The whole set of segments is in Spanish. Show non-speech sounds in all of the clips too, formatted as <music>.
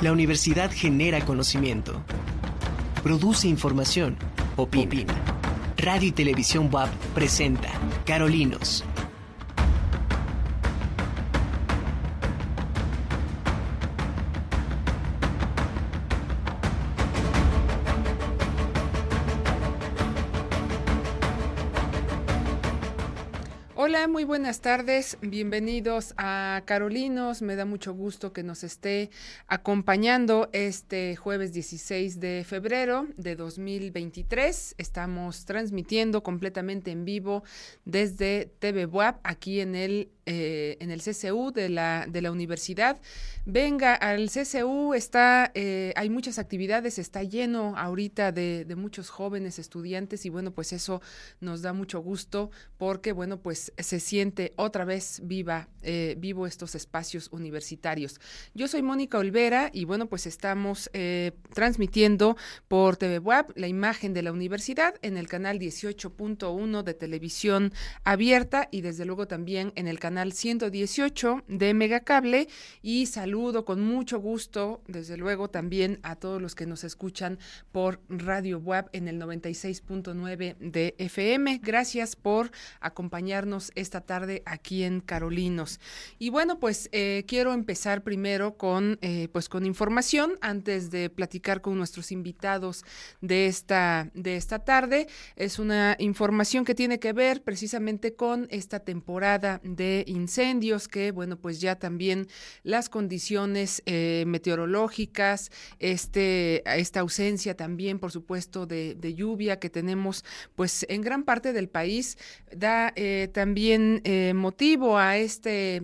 La universidad genera conocimiento, produce información, opina. Radio y Televisión WAP presenta Carolinos Hola, muy buenas tardes. Bienvenidos a Carolinos. Me da mucho gusto que nos esté acompañando este jueves 16 de febrero de 2023. Estamos transmitiendo completamente en vivo desde TV WAP aquí en el eh, en el CCU de la, de la universidad. Venga al CCU, está, eh, hay muchas actividades, está lleno ahorita de, de, muchos jóvenes estudiantes y bueno, pues eso nos da mucho gusto porque bueno, pues se siente otra vez viva, eh, vivo estos espacios universitarios. Yo soy Mónica Olvera y bueno, pues estamos transmitiendo por TV Web la imagen de la universidad en el canal 18.1 de televisión abierta y desde luego también en el canal 118 de Megacable y saludo con mucho gusto, desde luego, también a todos los que nos escuchan por Radio Web en el 96.9 de FM. Gracias por acompañarnos esta tarde aquí en Carolinos. Y bueno, pues eh, quiero empezar primero con, eh, pues con información antes de platicar con nuestros invitados de esta, de esta tarde. Es una información que tiene que ver precisamente con esta temporada de incendios que, bueno, pues ya también las condiciones eh, meteorológicas, este, esta ausencia también, por supuesto, de, lluvia que tenemos, pues en gran parte del país, da eh, también eh, motivo a este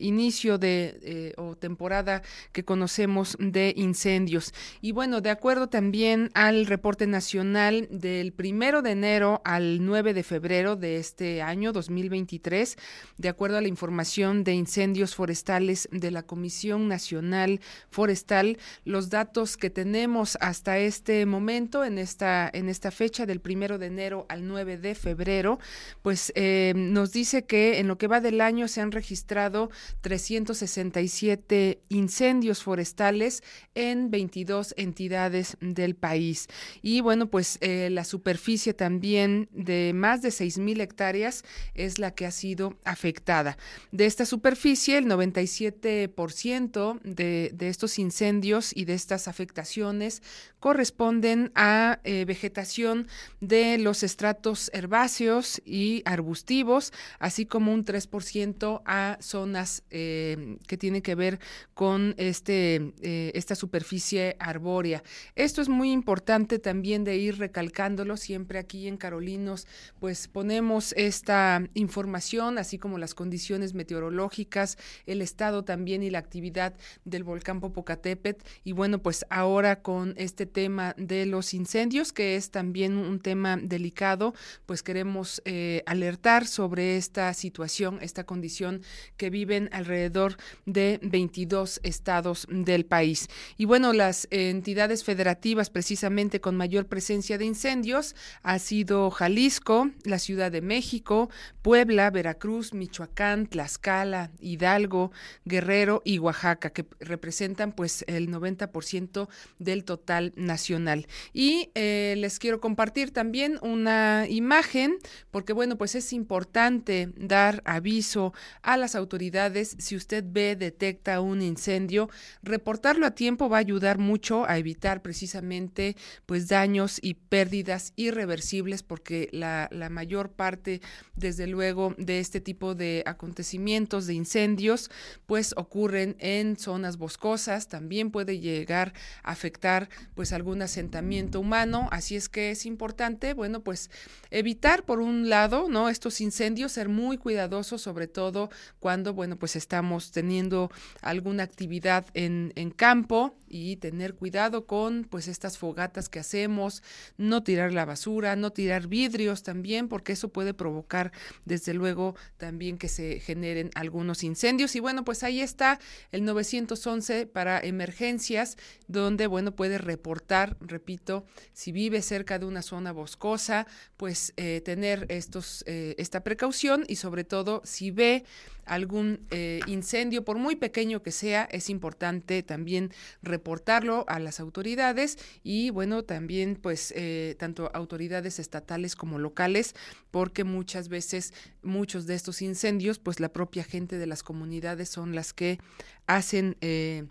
inicio de o temporada que conocemos de incendios. Y bueno, de acuerdo también al reporte nacional del primero de enero al 9 de febrero de este año 2023, de acuerdo a la información de incendios forestales de la Comisión Nacional Forestal, los datos que tenemos hasta este momento, en esta, en esta fecha del primero de enero al 9 de febrero, pues eh, nos dice que en lo que va del año se han registrado 367 incendios forestales en 22 entidades del país. Y bueno, pues eh, la superficie también de más de 6 mil hectáreas es la que ha sido afectada. De esta superficie, el 97% de, estos incendios y de estas afectaciones corresponden a eh, vegetación de los estratos herbáceos y arbustivos, así como un 3% a zonas eh, que tienen que ver con este, eh, esta superficie arbórea. Esto es muy importante también de ir recalcándolo siempre aquí en Carolinos, pues ponemos esta información, así como las condiciones meteorológicas, el estado también y la actividad del volcán Popocatépetl y bueno, pues ahora con este tema de los incendios, que es también un tema delicado, pues queremos eh, alertar sobre esta situación, esta condición que viven alrededor de 22 estados del país. Y bueno, las entidades federativas precisamente con mayor presencia de incendios ha sido Jalisco, la Ciudad de México, Puebla, Veracruz, Michoacán, Tlaxcala, Hidalgo, Guerrero y Oaxaca, que representan pues el 90% del total nacional. Y eh, les quiero compartir también una imagen, porque bueno, pues es importante dar aviso a las autoridades si usted ve, detecta un incendio, reportarlo a tiempo va a ayudar mucho a evitar precisamente pues daños y pérdidas irreversibles, porque la, la mayor parte, desde luego, de este tipo de acontecimientos, de incendios, pues ocurren en zonas boscosas, también puede llegar a afectar pues algunas asentamiento humano, así es que es importante, bueno, pues evitar por un lado, ¿no? Estos incendios, ser muy cuidadosos, sobre todo cuando, bueno, pues estamos teniendo alguna actividad en campo y tener cuidado con, pues, estas fogatas que hacemos, no tirar la basura, no tirar vidrios también, porque eso puede provocar, desde luego, también que se generen algunos incendios. Y bueno, pues ahí está el 911 para emergencias, donde, bueno, puede reportar repito, si vive cerca de una zona boscosa, pues eh, tener estos, eh, esta precaución y sobre todo si ve algún eh, incendio, por muy pequeño que sea, es importante también reportarlo a las autoridades y bueno, también pues eh, tanto autoridades estatales como locales, porque muchas veces muchos de estos incendios, pues la propia gente de las comunidades son las que hacen... Eh,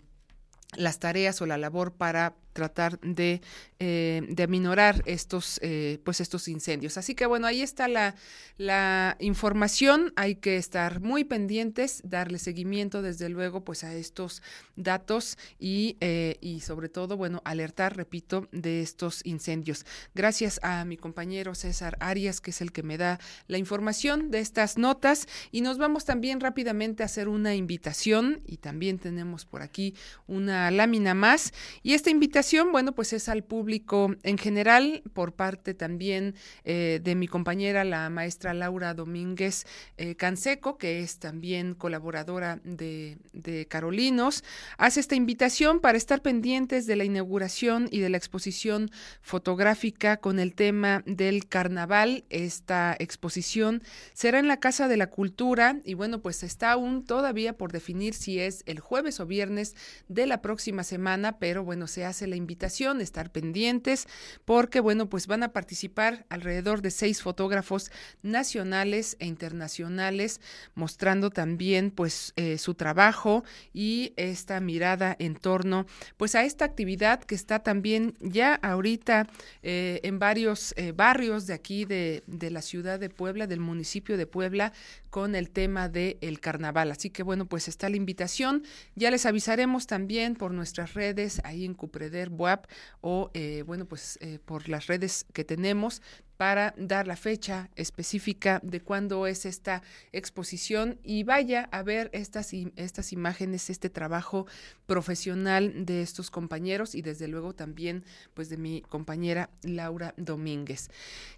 las tareas o la labor para tratar de, eh, de aminorar estos, eh, pues estos incendios. Así que bueno, ahí está la, la, información, hay que estar muy pendientes, darle seguimiento desde luego pues a estos datos y, eh, y sobre todo, bueno, alertar, repito, de estos incendios. Gracias a mi compañero César Arias, que es el que me da la información de estas notas y nos vamos también rápidamente a hacer una invitación y también tenemos por aquí una lámina más y esta invitación bueno, pues es al público en general, por parte también eh, de mi compañera, la maestra Laura Domínguez eh, Canseco, que es también colaboradora de, de Carolinos, hace esta invitación para estar pendientes de la inauguración y de la exposición fotográfica con el tema del carnaval. Esta exposición será en la Casa de la Cultura y bueno, pues está aún todavía por definir si es el jueves o viernes de la próxima semana, pero bueno, se hace la invitación, estar pendientes, porque bueno, pues van a participar alrededor de seis fotógrafos nacionales e internacionales, mostrando también pues eh, su trabajo y esta mirada en torno pues a esta actividad que está también ya ahorita eh, en varios eh, barrios de aquí de, de la ciudad de Puebla, del municipio de Puebla, con el tema del el carnaval. Así que bueno, pues está la invitación. Ya les avisaremos también por nuestras redes, ahí en Cupreder WAP o eh, bueno, pues eh, por las redes que tenemos para dar la fecha específica de cuándo es esta exposición y vaya a ver estas, estas imágenes, este trabajo profesional de estos compañeros y desde luego también pues de mi compañera Laura Domínguez.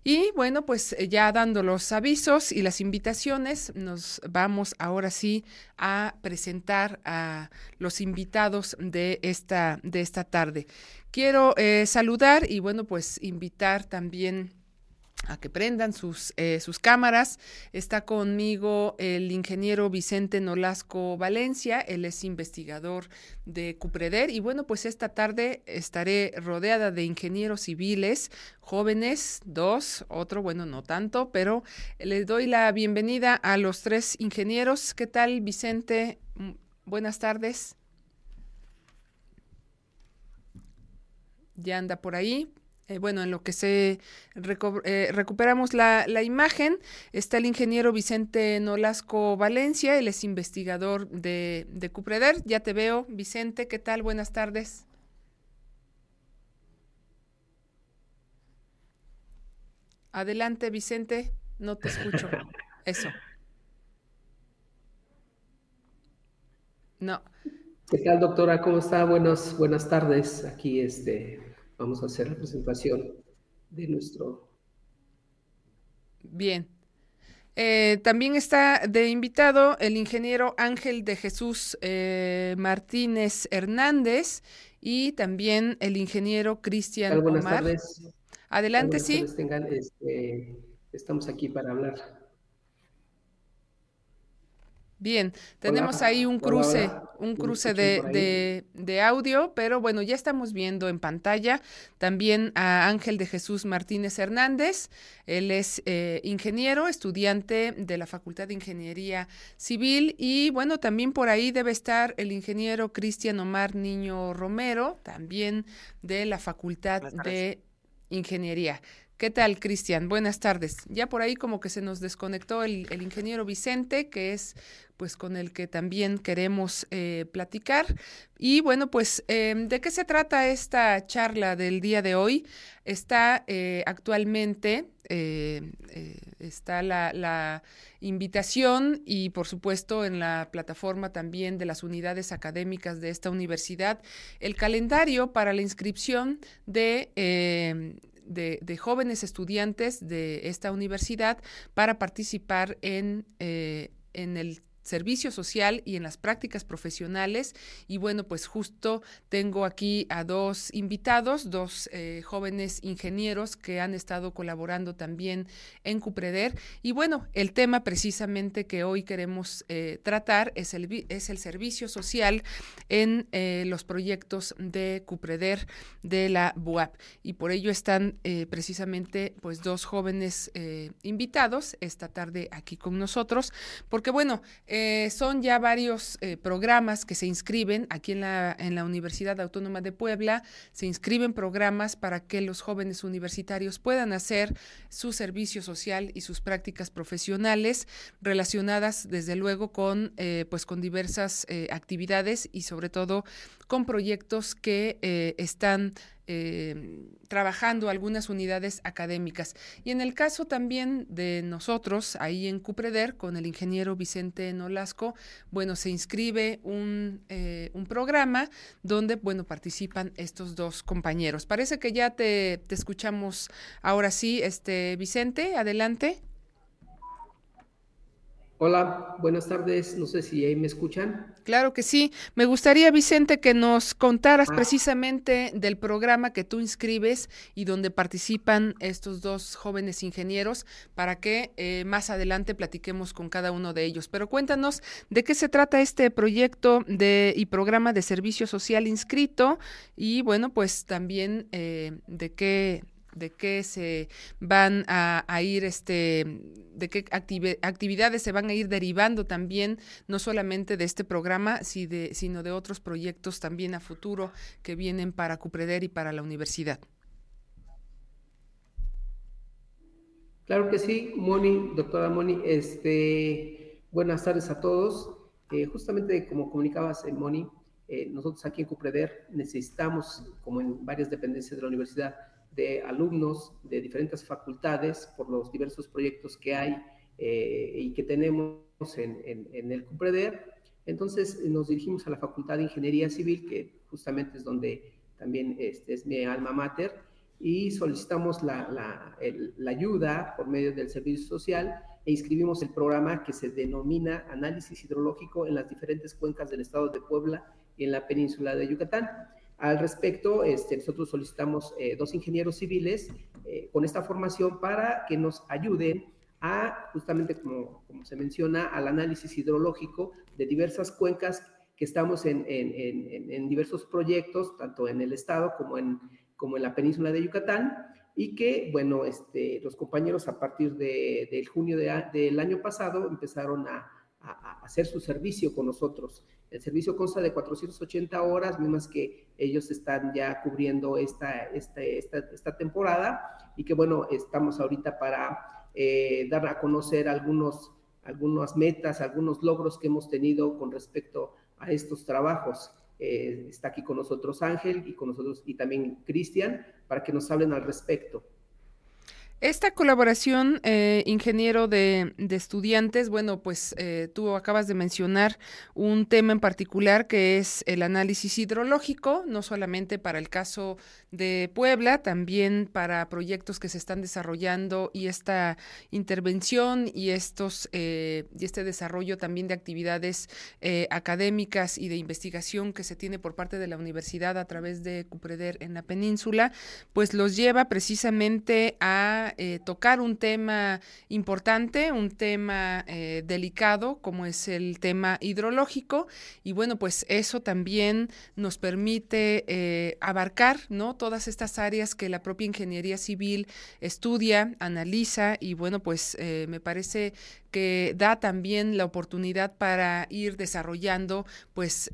Y bueno, pues ya dando los avisos y las invitaciones, nos vamos ahora sí a presentar a los invitados de esta, de esta tarde. Quiero eh, saludar y bueno, pues invitar también a que prendan sus, eh, sus cámaras. Está conmigo el ingeniero Vicente Nolasco Valencia, él es investigador de Cupreder y bueno, pues esta tarde estaré rodeada de ingenieros civiles, jóvenes, dos, otro, bueno, no tanto, pero les doy la bienvenida a los tres ingenieros. ¿Qué tal, Vicente? Mm, buenas tardes. Ya anda por ahí. Eh, bueno, en lo que se eh, recuperamos la, imagen, está el ingeniero Vicente Nolasco Valencia, él es investigador de, de Cupreder. Ya te veo, Vicente, ¿qué tal? Buenas tardes. Adelante, Vicente, no te escucho. <laughs> Eso. No. ¿Qué tal, doctora? ¿Cómo está? Buenas, buenas tardes. Aquí, este, vamos a hacer la presentación de nuestro... Bien. Eh, también está de invitado el ingeniero Ángel de Jesús eh, Martínez Hernández y también el ingeniero Cristian Buenas tardes. Adelante, sí. Este, estamos aquí para hablar. Bien, tenemos ahí un cruce, un cruce de, de, audio, pero bueno, ya estamos viendo en pantalla también a Ángel de Jesús Martínez Hernández. Él es eh, ingeniero, estudiante de la Facultad de Ingeniería Civil y bueno, también por ahí debe estar el ingeniero Cristian Omar Niño Romero, también de la Facultad de Ingeniería. ¿Qué tal, Cristian? Buenas tardes. Ya por ahí como que se nos desconectó el, ingeniero Vicente, que es pues con el que también queremos eh, platicar. Y bueno, pues, em, ¿de qué se trata esta charla del día de hoy? Está eh, actualmente, eh, está la, la, invitación y por supuesto en la plataforma también de las unidades académicas de esta universidad, el calendario para la inscripción de em, de, de, jóvenes estudiantes de esta universidad para participar en, en el servicio social y en las prácticas profesionales. Y bueno, pues justo tengo aquí a dos invitados, dos eh, jóvenes ingenieros que han estado colaborando también en Cupreder. Y bueno, el tema precisamente que hoy queremos eh, tratar es el, es el servicio social en eh, los proyectos de Cupreder de la BUAP. Y por ello están precisamente pues dos jóvenes invitados esta tarde aquí con nosotros, porque bueno, eh, son ya varios eh, programas que se inscriben aquí en la, en la Universidad Autónoma de Puebla, se inscriben programas para que los jóvenes universitarios puedan hacer su servicio social y sus prácticas profesionales relacionadas desde luego con, eh, pues, con diversas actividades y sobre todo con proyectos que están eh, trabajando algunas unidades académicas. Y en el caso también de nosotros, ahí en Cupreder, con el ingeniero Vicente Nolasco, bueno, se inscribe un, eh, un programa donde, bueno, participan estos dos compañeros. Parece que ya te, te escuchamos ahora sí, este Vicente, adelante. Hola, buenas tardes. No sé si ahí me escuchan. Claro que sí. Me gustaría, Vicente, que nos contaras ah. precisamente del programa que tú inscribes y donde participan estos dos jóvenes ingenieros para que eh, más adelante platiquemos con cada uno de ellos. Pero cuéntanos de qué se trata este proyecto de, y programa de servicio social inscrito y bueno, pues también eh, de qué de qué se van a, ir, este, de qué actividades se van a ir derivando también, no solamente de este programa, sino de otros proyectos también a futuro que vienen para Cupreder y para la universidad. Claro que sí, Moni, doctora Moni, este, buenas tardes a todos. Eh, justamente como comunicabas, eh, Moni, eh, nosotros aquí en Cupreder necesitamos, como en varias dependencias de la universidad, de alumnos de diferentes facultades por los diversos proyectos que hay eh, y que tenemos en, en, el CUPREDER. Entonces nos dirigimos a la Facultad de Ingeniería Civil, que justamente es donde también este, es mi alma mater, y solicitamos la, la, la, ayuda por medio del servicio social e inscribimos el programa que se denomina Análisis Hidrológico en las diferentes cuencas del estado de Puebla y en la península de Yucatán. Al respecto, este, nosotros solicitamos eh, dos ingenieros civiles eh, con esta formación para que nos ayuden a, justamente como, se menciona, al análisis hidrológico de diversas cuencas que estamos en, diversos proyectos, tanto en el estado como en, como en la península de Yucatán, y que, bueno, este, los compañeros a partir de, del junio de, del año pasado empezaron a, a, hacer su servicio con nosotros. El servicio consta de 480 horas, mismas que ellos están ya cubriendo esta, esta, esta, esta temporada y que bueno, estamos ahorita para eh, dar a conocer algunos, algunas metas, algunos logros que hemos tenido con respecto a estos trabajos. Eh, está aquí con nosotros Ángel y con nosotros y también Cristian para que nos hablen al respecto. Esta colaboración, eh, ingeniero de, estudiantes, bueno, pues eh, tú acabas de mencionar un tema en particular que es el análisis hidrológico, no solamente para el caso de Puebla, también para proyectos que se están desarrollando y esta intervención y estos eh, y este desarrollo también de actividades académicas y de investigación que se tiene por parte de la universidad a través de Cupreder en la península, pues los lleva precisamente a eh, tocar un tema importante, un tema eh, delicado como es el tema hidrológico y bueno, pues eso también nos permite eh, abarcar, ¿no? Todas estas áreas que la propia ingeniería civil estudia, analiza y bueno, pues me parece que da también la oportunidad para ir desarrollando pues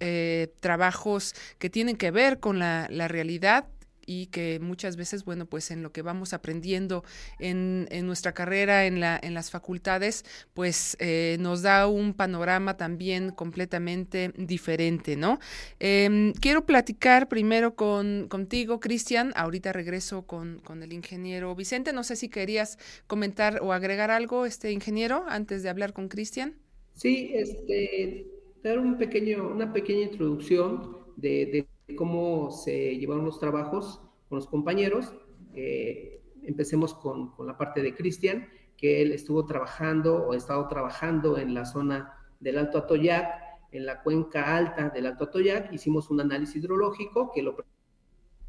trabajos que tienen que ver con la, la realidad y que muchas veces, bueno, pues en lo que vamos aprendiendo en, en nuestra carrera, en, la, en las facultades, pues eh, nos da un panorama también completamente diferente, ¿no? Em, quiero platicar primero con, contigo, Cristian, ahorita regreso con, con el ingeniero Vicente, no sé si querías comentar o agregar algo, este ingeniero, antes de hablar con Cristian. Sí, este, dar un pequeño, una pequeña introducción de cómo se llevaron los trabajos con los compañeros. Eh, empecemos con, con, la parte de Cristian, que él estuvo trabajando o ha estado trabajando en la zona del Alto Atoyac, en la cuenca alta del Alto Atoyac, hicimos un análisis hidrológico que lo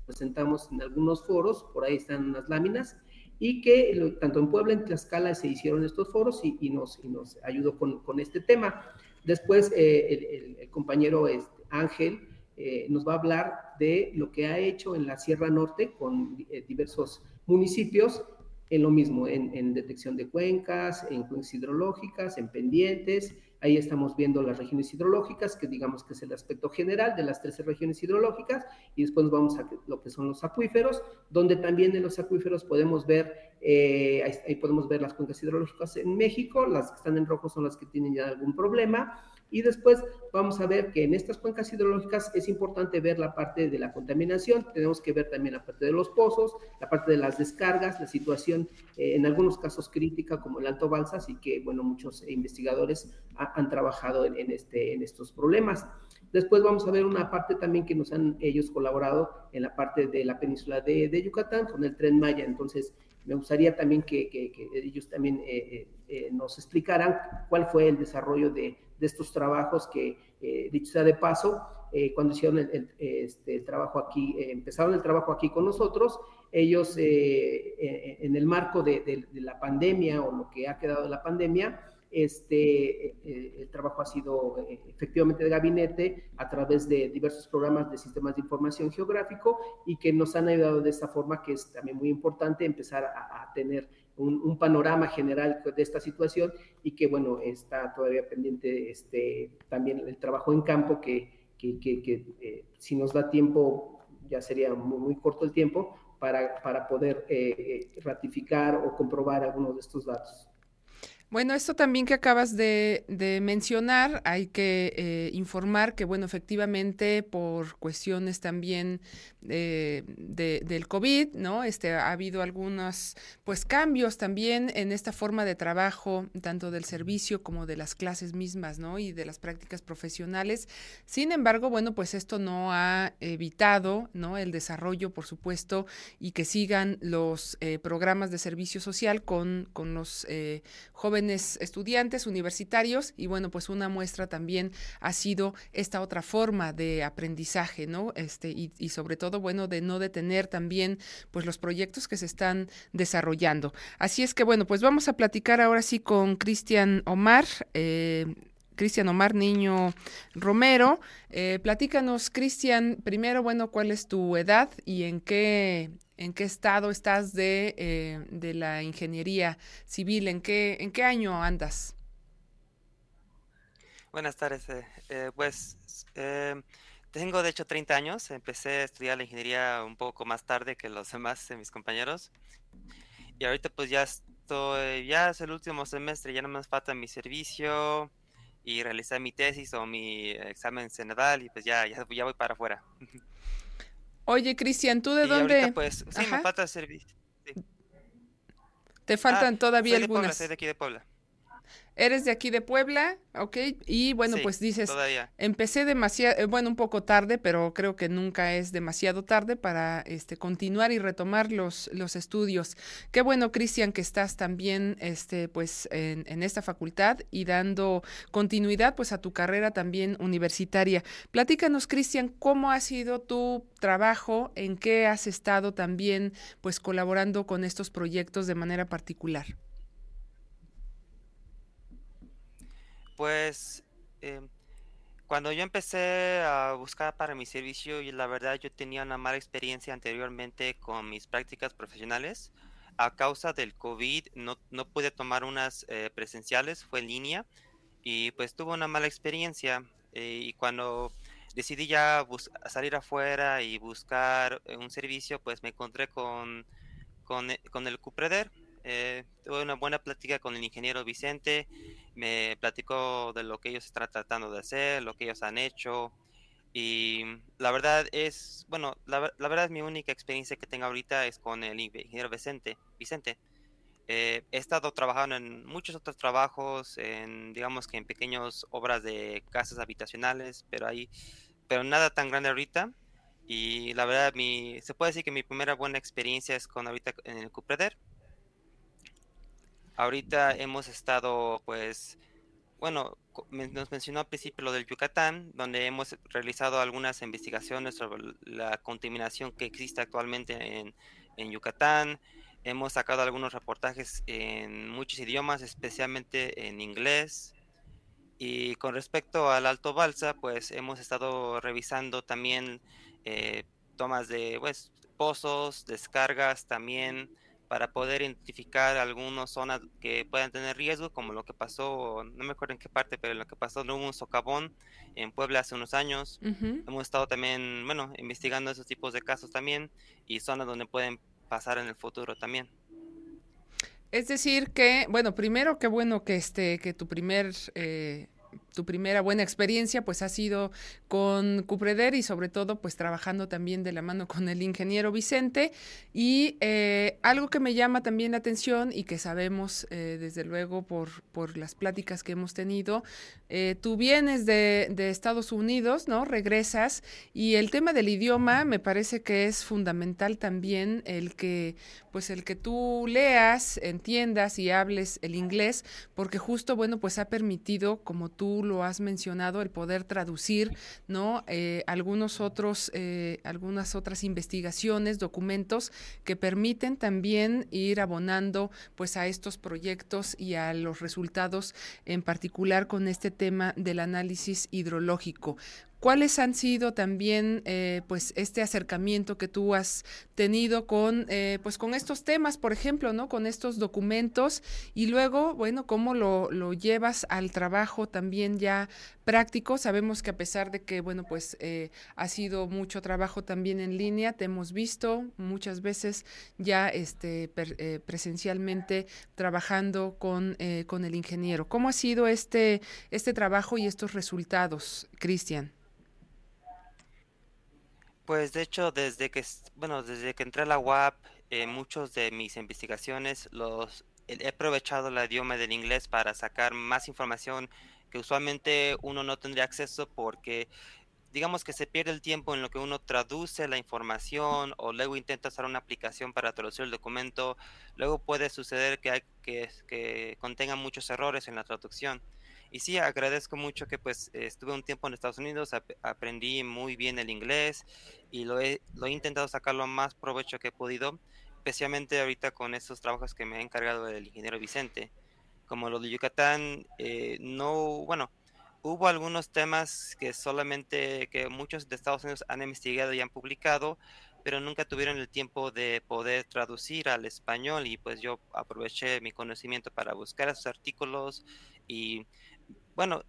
presentamos en algunos foros, por ahí están unas láminas, y que tanto en Puebla, en Tlaxcala se hicieron estos foros y, nos, nos, ayudó con, con, este tema. Después eh, el, compañero este, Ángel eh, nos va a hablar de lo que ha hecho en la Sierra Norte con eh, diversos municipios en lo mismo, en, en, detección de cuencas, en cuencas hidrológicas, en pendientes, Ahí estamos viendo las regiones hidrológicas, que digamos que es el aspecto general de las 13 regiones hidrológicas, y después vamos a lo que son los acuíferos, donde también en los acuíferos podemos ver, eh, ahí, podemos ver las cuencas hidrológicas en México, las que están en rojo son las que tienen ya algún problema, y después vamos a ver que en estas cuencas hidrológicas es importante ver la parte de la contaminación, tenemos que ver también la parte de los pozos, la parte de las descargas, la situación eh, en algunos casos crítica como el Alto Balsas y que, bueno, muchos investigadores han trabajado en, este, en estos problemas. Después vamos a ver una parte también que nos han ellos colaborado en la parte de la península de, Yucatán con el tren Maya. Entonces, me gustaría también que, que, ellos también eh, eh, nos explicaran cuál fue el desarrollo de, de estos trabajos que, eh, dicho sea de paso, eh, cuando hicieron el, este, trabajo aquí, eh, empezaron el trabajo aquí con nosotros, ellos en el marco de, la pandemia o lo que ha quedado de la pandemia, este, el trabajo ha sido efectivamente de gabinete a través de diversos programas de sistemas de información geográfico y que nos han ayudado de esta forma que es también muy importante empezar a tener un, panorama general de esta situación y que, bueno, está todavía pendiente este, también el trabajo en campo que, que, que, eh, si nos da tiempo, ya sería muy, corto el tiempo, para, para poder eh, eh, ratificar o comprobar algunos de estos datos. Bueno, esto también que acabas de, mencionar, hay que eh, informar que, bueno, efectivamente, por cuestiones también eh, de, del COVID, ¿no? Este, ha habido algunos, pues, cambios también en esta forma de trabajo, tanto del servicio como de las clases mismas, ¿no? Y de las prácticas profesionales. Sin embargo, bueno, pues esto no ha evitado, ¿no? El desarrollo, por supuesto, y que sigan los eh, programas de servicio social con, con los jóvenes estudiantes universitarios y bueno, pues una muestra también ha sido esta otra forma de aprendizaje, ¿no? Este, y, sobre todo, bueno, de no detener también pues los proyectos que se están desarrollando. Así es que bueno, pues vamos a platicar ahora sí con Cristian Omar. Eh, Cristian Omar Niño Romero. Eh, platícanos, Cristian, primero, bueno, cuál es tu edad y en qué en qué estado estás de, eh, de la ingeniería civil, en qué, en qué año andas. Buenas tardes. Eh, eh, pues tengo de hecho 30 años. Empecé a estudiar la ingeniería un poco más tarde que los <laughs> demás de mis compañeros. Y ahorita pues ya estoy, ya es el último semestre, ya no me falta mi servicio y realizar mi tesis o mi examen senadal y pues ya, ya, ya voy para afuera. <laughs> Oye, Cristian, ¿tú de dónde? pues, sí, me falta. Te faltan ah, todavía algunas. soy de aquí de Puebla. Eres de aquí de Puebla, ¿ok? Y bueno, pues dices, empecé demasiado, eh, bueno, un poco tarde, pero creo que nunca es demasiado tarde para este, continuar y retomar los, los estudios. Qué bueno, Cristian, que estás también este, pues, en, en, esta facultad y dando continuidad pues, a tu carrera también universitaria. Platícanos, Cristian, ¿cómo ha sido tu trabajo? ¿En qué has estado también pues, colaborando con estos proyectos de manera particular? Pues em, cuando yo empecé a buscar para mi servicio y la verdad yo tenía una mala experiencia anteriormente con mis prácticas profesionales. A causa del COVID no, no pude tomar unas eh, presenciales, fue en línea y pues tuve una mala experiencia eh, y cuando decidí ya salir afuera y buscar eh, un servicio pues me encontré con, con, con el Cupreder eh, tuve una buena plática con el ingeniero Vicente, me platicó de lo que ellos están tratando de hacer, lo que ellos han hecho. Y la verdad es, bueno, la, verdad es mi única experiencia que tengo ahorita es con el ingeniero Vicente. Vicente. Eh, he estado trabajando en muchos otros trabajos, en, digamos que en pequeñas obras de casas habitacionales, pero ahí, pero nada tan grande ahorita. Y la verdad, mi, se puede decir que mi primera buena experiencia es con ahorita en el Cupreder Ahorita hemos estado, pues, bueno, nos mencionó al principio lo del Yucatán, donde hemos realizado algunas investigaciones sobre la contaminación que existe actualmente en, en Yucatán. Hemos sacado algunos reportajes en muchos idiomas, especialmente en inglés. Y con respecto al Alto Balsa, pues hemos estado revisando también eh, tomas de pues, pozos, descargas también para poder identificar algunas zonas que puedan tener riesgo, como lo que pasó, no me acuerdo en qué parte, pero lo que pasó en un socavón en Puebla hace unos años. Hemos estado también, bueno, investigando esos tipos de casos también y zonas donde pueden pasar en el futuro también. Es decir que, bueno, primero qué bueno que este, que tu primer eh, tu primera buena experiencia pues ha sido con Cupreder y sobre todo pues trabajando también de la mano con el ingeniero Vicente. Y eh, algo que me llama también la atención y que sabemos eh, desde luego por, por las pláticas que hemos tenido, eh, tú vienes de, Estados Unidos, ¿no? Regresas y el tema del idioma me parece que es fundamental también el que pues el que tú leas, entiendas y hables el inglés porque justo bueno pues ha permitido como tú lo has mencionado, el poder traducir, ¿no? Eh, algunos otros, eh, algunas otras investigaciones, documentos que permiten también ir abonando, pues, a estos proyectos y a los resultados, en particular con este tema del análisis hidrológico. ¿Cuáles han sido también, eh, pues, este acercamiento que tú has tenido con, eh, pues, con estos temas, por ejemplo, ¿no? Con estos documentos y luego, bueno, cómo lo, lo llevas al trabajo también ya práctico. Sabemos que a pesar de que, bueno, pues, eh, ha sido mucho trabajo también en línea, te hemos visto muchas veces ya, este, presencialmente trabajando con, con el ingeniero. ¿Cómo ha sido este, este trabajo y estos resultados, Cristian? Pues de hecho, desde que, bueno, desde que entré a la UAP, eh, muchos de mis investigaciones los he aprovechado el idioma del inglés para sacar más información que usualmente uno no tendría acceso porque digamos que se pierde el tiempo en lo que uno traduce la información o luego intenta hacer una aplicación para traducir el documento, luego puede suceder que, hay, contenga muchos errores en la traducción. Y sí, agradezco mucho que pues estuve un tiempo en Estados Unidos, aprendí muy bien el inglés y lo he, lo he intentado sacar lo más provecho que he podido, especialmente ahorita con estos trabajos que me ha encargado el ingeniero Vicente. Como lo de Yucatán, eh, no, bueno, hubo algunos temas que solamente, que muchos de Estados Unidos han investigado y han publicado, pero nunca tuvieron el tiempo de poder traducir al español y pues yo aproveché mi conocimiento para buscar esos artículos y bueno,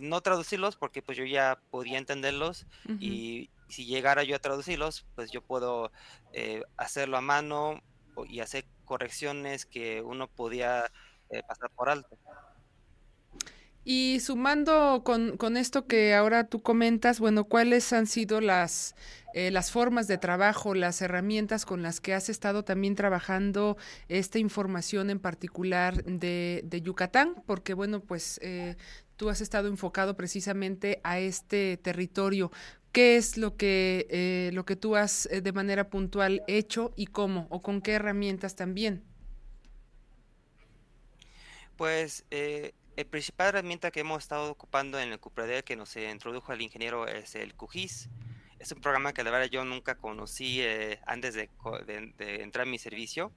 no traducirlos porque pues yo ya podía entenderlos y si llegara yo a traducirlos, pues yo puedo eh, hacerlo a mano y hacer correcciones que uno podía eh, pasar por alto. Y sumando con, con, esto que ahora tú comentas, bueno, ¿cuáles han sido las, eh, las formas de trabajo, las herramientas con las que has estado también trabajando esta información en particular de, de Yucatán? Porque, bueno, pues eh, tú has estado enfocado precisamente a este territorio. ¿Qué es lo que, eh, lo que tú has eh, de manera puntual hecho y cómo o con qué herramientas también? Pues eh, el principal herramienta que hemos estado ocupando en el CUPREDER que nos introdujo el ingeniero es el QGIS. Es un programa que la verdad yo nunca conocí eh, antes de, entrar en mi servicio.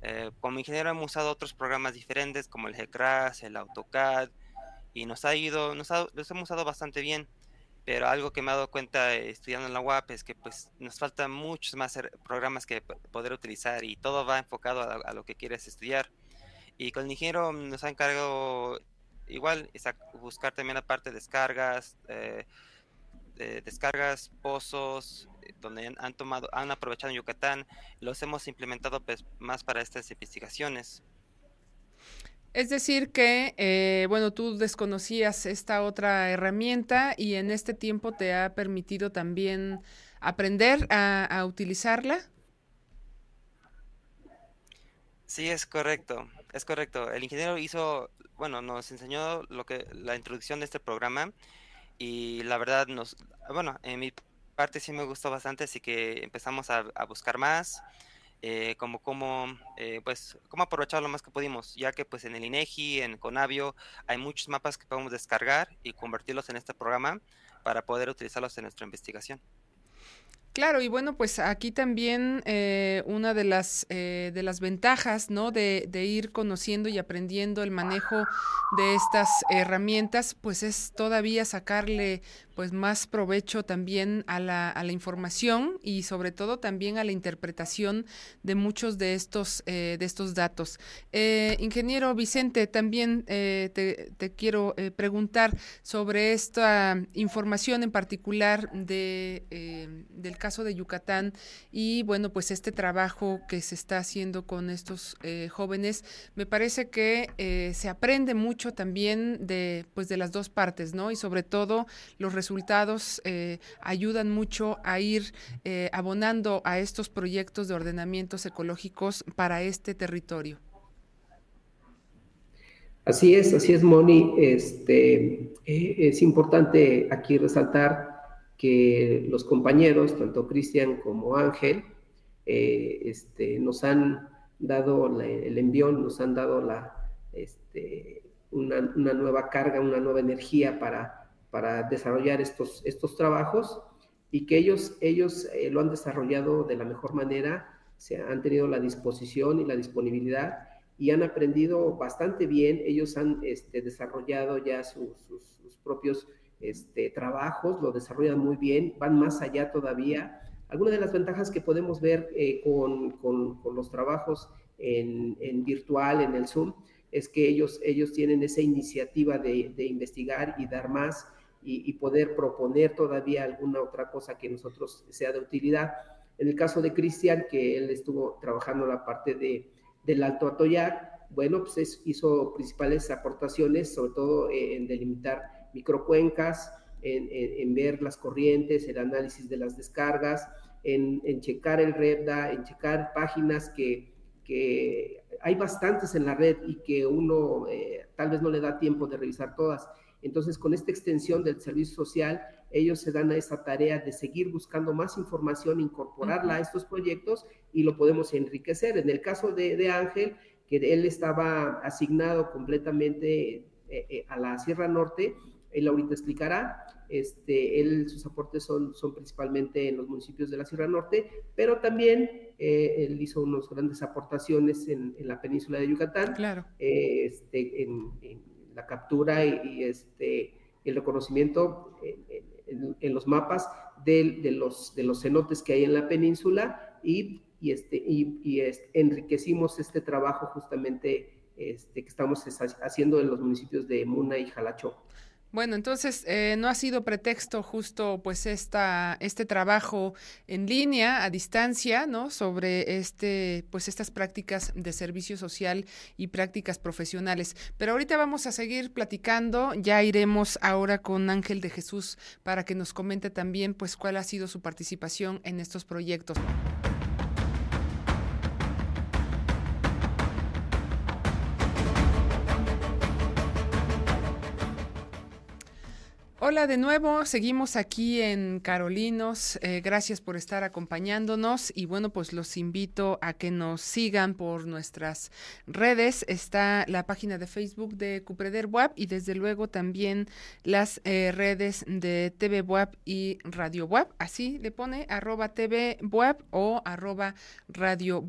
Eh, como ingeniero hemos usado otros programas diferentes como el GCRAS, el AutoCAD y nos ha ido, nos los hemos usado bastante bien. Pero algo que me he dado cuenta eh, estudiando en la UAP es que pues nos faltan muchos más programas que poder utilizar y todo va enfocado a, a lo que quieres estudiar. Y con el ingeniero nos ha encargado igual buscar también la parte de descargas, eh, descargas, pozos, eh, donde han tomado, han aprovechado en Yucatán, los hemos implementado pues, más para estas investigaciones. Es decir que, eh, bueno, tú desconocías esta otra herramienta y en este tiempo te ha permitido también aprender a utilizarla. Sí, es correcto, es correcto. El ingeniero hizo bueno, nos enseñó lo que la introducción de este programa y la verdad nos, bueno, en mi parte sí me gustó bastante, así que empezamos a, buscar más eh, como cómo eh, pues cómo aprovechar lo más que pudimos, ya que pues en el INEGI, en Conavio hay muchos mapas que podemos descargar y convertirlos en este programa para poder utilizarlos en nuestra investigación. Claro, y bueno, pues aquí también eh, una de las, eh, de las ventajas, ¿no? De, de, ir conociendo y aprendiendo el manejo de estas herramientas, pues es todavía sacarle pues más provecho también a la, a la información y sobre todo también a la interpretación de muchos de estos, eh, de estos datos. Eh, ingeniero Vicente, también eh, te, te, quiero preguntar sobre esta información en particular de, del caso de Yucatán y bueno, pues este trabajo que se está haciendo con estos jóvenes. Me parece que se aprende mucho también de, pues de las dos partes, ¿no? Y sobre todo los resultados eh, ayudan mucho a ir eh, abonando a estos proyectos de ordenamientos ecológicos para este territorio. Así es, así es, Moni. Este, eh, es importante aquí resaltar que los compañeros, tanto Cristian como Ángel, este, nos han dado el envión, nos han dado la, este, una nueva carga, una nueva energía para para desarrollar estos, estos trabajos y que ellos, ellos eh, lo han desarrollado de la mejor manera, se han tenido la disposición y la disponibilidad y han aprendido bastante bien, ellos han este, desarrollado ya sus, sus, propios este, trabajos, lo desarrollan muy bien, van más allá todavía. Algunas de las ventajas que podemos ver eh, con, con, con, los trabajos en, en virtual, en el Zoom, es que ellos, ellos tienen esa iniciativa de, de investigar y dar más y, poder proponer todavía alguna otra cosa que nosotros sea de utilidad. En el caso de Cristian, que él estuvo trabajando la parte de, del Alto Atoyac, bueno, pues es, hizo principales aportaciones, sobre todo en delimitar microcuencas, en, ver las corrientes, el análisis de las descargas, en, en checar el REPDA, en checar páginas que, que, hay bastantes en la red y que uno eh, tal vez no le da tiempo de revisar todas. Entonces, con esta extensión del servicio social, ellos se dan a esa tarea de seguir buscando más información, incorporarla a estos proyectos y lo podemos enriquecer. En el caso de, de Ángel, que él estaba asignado completamente eh, eh, a la Sierra Norte, él ahorita explicará, este, él, sus aportes son, son principalmente en los municipios de la Sierra Norte, pero también eh, él hizo unas grandes aportaciones en, en, la península de Yucatán, claro. eh, este, en, en la captura y, este, el reconocimiento en, los mapas de, de, los, de los cenotes que hay en la península y, y, este, y, y este, enriquecimos este trabajo justamente este, que estamos haciendo en los municipios de Muna y Jalachó. Bueno, entonces eh, no ha sido pretexto justo pues esta, este trabajo en línea, a distancia, ¿no? Sobre este, pues estas prácticas de servicio social y prácticas profesionales. Pero ahorita vamos a seguir platicando, ya iremos ahora con Ángel de Jesús para que nos comente también pues cuál ha sido su participación en estos proyectos. Hola de nuevo, seguimos aquí en Carolinos. Eh, gracias por estar acompañándonos y bueno, pues los invito a que nos sigan por nuestras redes. Está la página de Facebook de Cupreder Web y desde luego también las eh, redes de TV Web y Radio Web. Así le pone arroba TV o arroba Radio.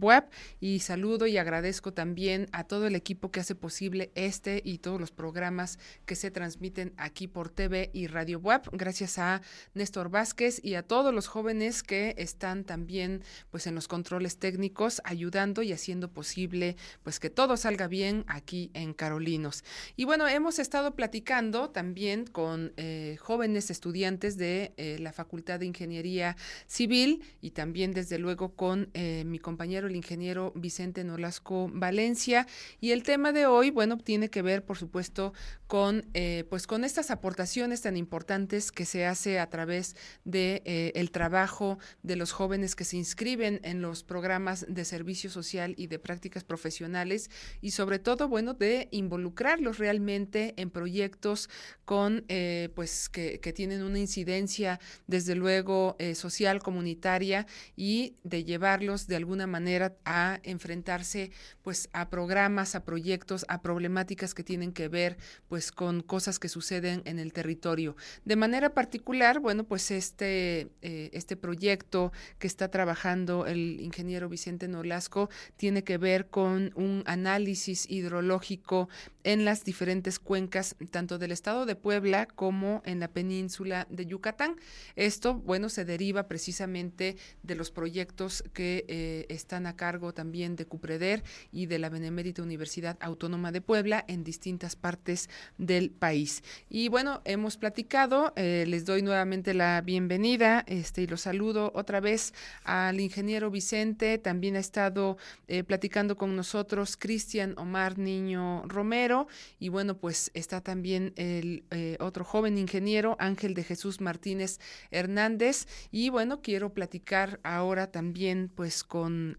Y saludo y agradezco también a todo el equipo que hace posible este y todos los programas que se transmiten aquí por TV y Radio Web, gracias a Néstor Vázquez y a todos los jóvenes que están también pues en los controles técnicos ayudando y haciendo posible pues que todo salga bien aquí en Carolinos. Y bueno, hemos estado platicando también con eh, jóvenes estudiantes de eh, la Facultad de Ingeniería Civil y también desde luego con eh, mi compañero el ingeniero Vicente Nolasco Valencia y el tema de hoy, bueno, tiene que ver por supuesto con pues con estas aportaciones tan tan importantes que se hace a través de eh, el trabajo de los jóvenes que se inscriben en los programas de servicio social y de prácticas profesionales y sobre todo, bueno, de involucrarlos realmente en proyectos con, eh, pues, que, que, tienen una incidencia, desde luego, eh, social, comunitaria y de llevarlos de alguna manera a enfrentarse, pues, a programas, a proyectos, a problemáticas que tienen que ver, pues, con cosas que suceden en el territorio. De manera particular, bueno, pues este, eh, este proyecto que está trabajando el ingeniero Vicente Nolasco tiene que ver con un análisis hidrológico en las diferentes cuencas, tanto del estado de Puebla como en la península de Yucatán. Esto, bueno, se deriva precisamente de los proyectos que eh, están a cargo también de Cupreder y de la Benemérita Universidad Autónoma de Puebla en distintas partes del país. Y bueno, hemos platicado, eh, les doy nuevamente la bienvenida este, y los saludo otra vez al ingeniero Vicente, también ha estado eh, platicando con nosotros Cristian Omar Niño Romero y bueno, pues está también el eh, otro joven ingeniero, Ángel de Jesús Martínez Hernández. Y bueno, quiero platicar ahora también pues con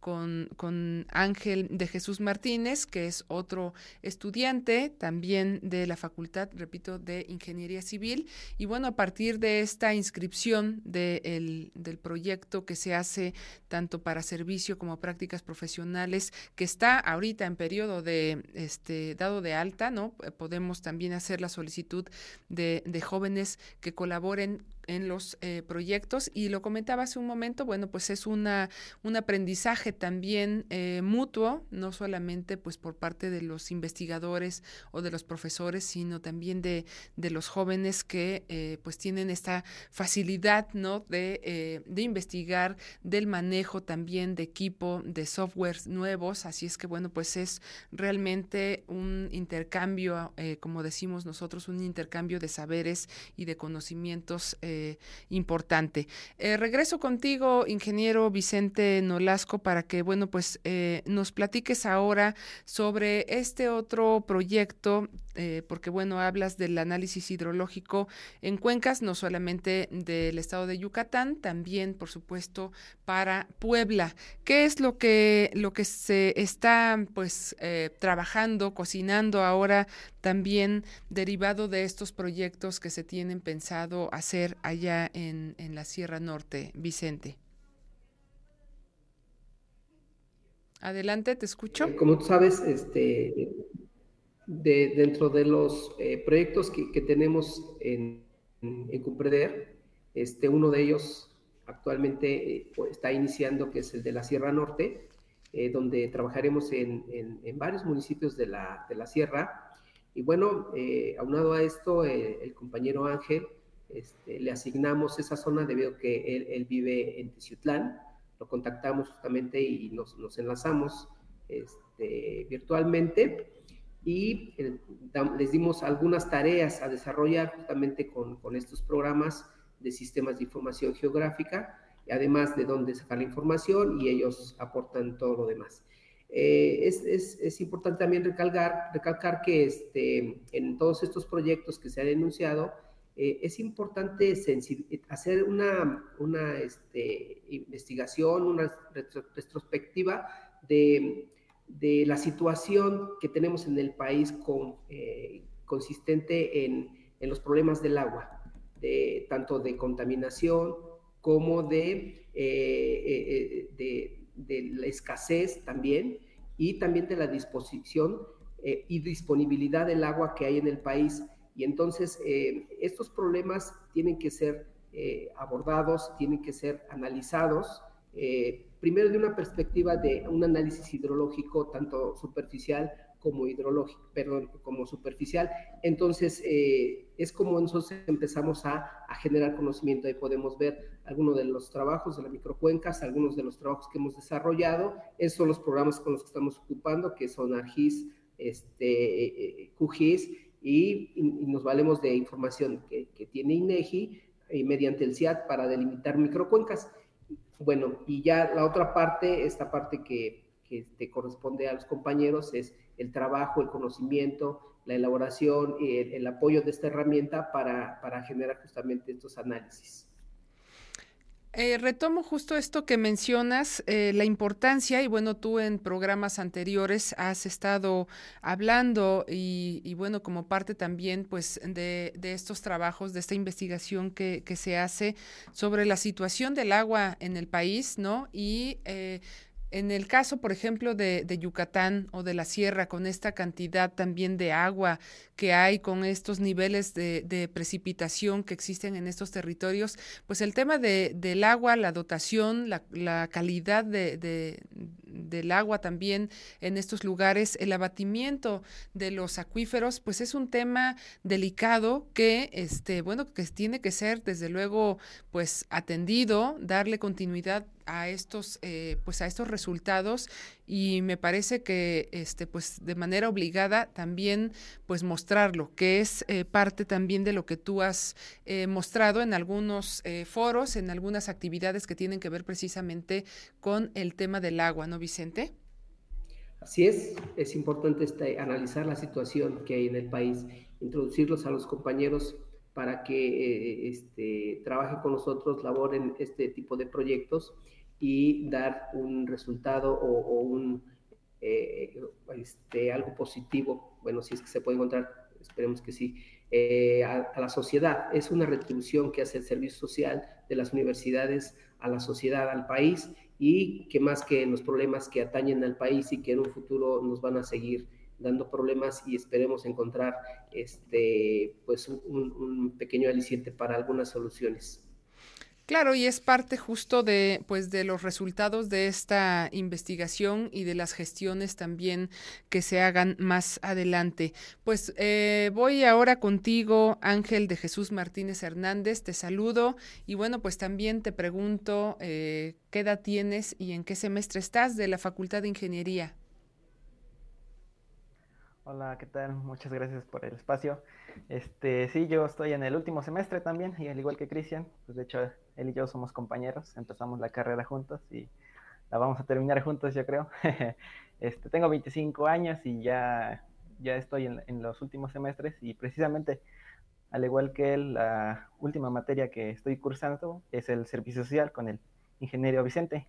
con, con, Ángel de Jesús Martínez, que es otro estudiante también de la Facultad, repito, de Ingeniería Civil. Y bueno, a partir de esta inscripción de del proyecto que se hace tanto para servicio como prácticas profesionales, que está ahorita en periodo de este dado de alta, ¿no? Podemos también hacer la solicitud de, de jóvenes que colaboren en los eh, proyectos y lo comentaba hace un momento, bueno, pues es una, un aprendizaje también eh, mutuo, no solamente pues por parte de los investigadores o de los profesores, sino también de, de los jóvenes que eh, pues tienen esta facilidad, ¿no? De, de investigar, del manejo también de equipo, de softwares nuevos, así es que bueno, pues es realmente un intercambio, como decimos nosotros, un intercambio de saberes y de conocimientos importante. Eh, regreso contigo, ingeniero Vicente Nolasco, para que, bueno, pues eh, nos platiques ahora sobre este otro proyecto porque bueno, hablas del análisis hidrológico en cuencas, no solamente del estado de Yucatán, también, por supuesto, para Puebla. ¿Qué es lo que, lo que se está pues trabajando, cocinando ahora también derivado de estos proyectos que se tienen pensado hacer allá en, en la Sierra Norte, Vicente. Adelante, te escucho. Eh, como tú sabes, este, de, dentro de los eh, proyectos que, que, tenemos en, en Cumpreder, este, uno de ellos actualmente eh, está iniciando, que es el de la Sierra Norte, donde trabajaremos en, en, varios municipios de la, de la Sierra. Y bueno, aunado a esto, el compañero Ángel este, le asignamos esa zona debido a que él, vive en Teciutlán, lo contactamos justamente y nos, enlazamos este, virtualmente y eh, les dimos algunas tareas a desarrollar justamente con, estos programas de sistemas de información geográfica, además de dónde sacar la información y ellos aportan todo lo demás. Eh, es, importante también recalcar, recalcar que este, en todos estos proyectos que se han enunciado, eh, es importante hacer una, una este, investigación, una retrospectiva de, de, la situación que tenemos en el país eh, consistente en, los problemas del agua, tanto de contaminación como de, eh, de, de, la escasez también y también de la disposición y disponibilidad del agua que hay en el país. Y entonces eh, estos problemas tienen que ser eh, abordados, tienen que ser analizados, eh, primero de una perspectiva de un análisis hidrológico, tanto superficial como hidrológico, perdón, como superficial. Entonces, es como nosotros empezamos a, generar conocimiento y podemos ver algunos de los trabajos de la microcuencas, algunos de los trabajos que hemos desarrollado. Esos son los programas con los que estamos ocupando, que son ARGIS, este, QGIS y, nos valemos de información que, tiene INEGI y mediante el CIAT para delimitar microcuencas. Bueno, y ya la otra parte, esta parte que, que te corresponde a los compañeros es el trabajo, el conocimiento, la elaboración y el, apoyo de esta herramienta para, para generar justamente estos análisis. Eh, retomo justo esto que mencionas, eh, la importancia, y bueno, tú en programas anteriores has estado hablando y, bueno, como parte también pues de, estos trabajos, de esta investigación que, que, se hace sobre la situación del agua en el país, ¿no? Y eh, en el caso, por ejemplo, de, Yucatán o de la sierra, con esta cantidad también de agua que hay, con estos niveles de, precipitación que existen en estos territorios, pues el tema de, del agua, la dotación, la, calidad de, del agua también en estos lugares, el abatimiento de los acuíferos, pues es un tema delicado que, este, bueno, que tiene que ser desde luego, pues atendido, darle continuidad a estos, eh, pues a estos resultados y me parece que, este, pues de manera obligada también, pues mostrarlo, que es eh, parte también de lo que tú has eh, mostrado en algunos foros, en algunas actividades que tienen que ver precisamente con el tema del agua, ¿no, Vicente? Así es, es importante este, analizar la situación que hay en el país, introducirlos a los compañeros para que este, trabajen con nosotros, laboren este tipo de proyectos y dar un resultado o, un, eh, este, algo positivo, bueno, si es que se puede encontrar, esperemos que sí, eh, a, la sociedad. Es una retribución que hace el servicio social de las universidades a la sociedad, al país, y que más que los problemas que atañen al país y que en un futuro nos van a seguir dando problemas y esperemos encontrar este, pues un, pequeño aliciente para algunas soluciones. Claro, y es parte justo de, pues, de los resultados de esta investigación y de las gestiones también que se hagan más adelante. Pues eh, voy ahora contigo, Ángel de Jesús Martínez Hernández, te saludo y bueno, pues también te pregunto eh, qué edad tienes y en qué semestre estás de la Facultad de Ingeniería. Hola, ¿qué tal? Muchas gracias por el espacio. Este, sí, yo estoy en el último semestre también, y al igual que Cristian, pues de hecho él y yo somos compañeros, empezamos la carrera juntos y la vamos a terminar juntos, yo creo. <laughs> este, tengo 25 años y ya, ya estoy en, los últimos semestres y precisamente, al igual que él, la última materia que estoy cursando es el servicio social con el ingeniero Vicente.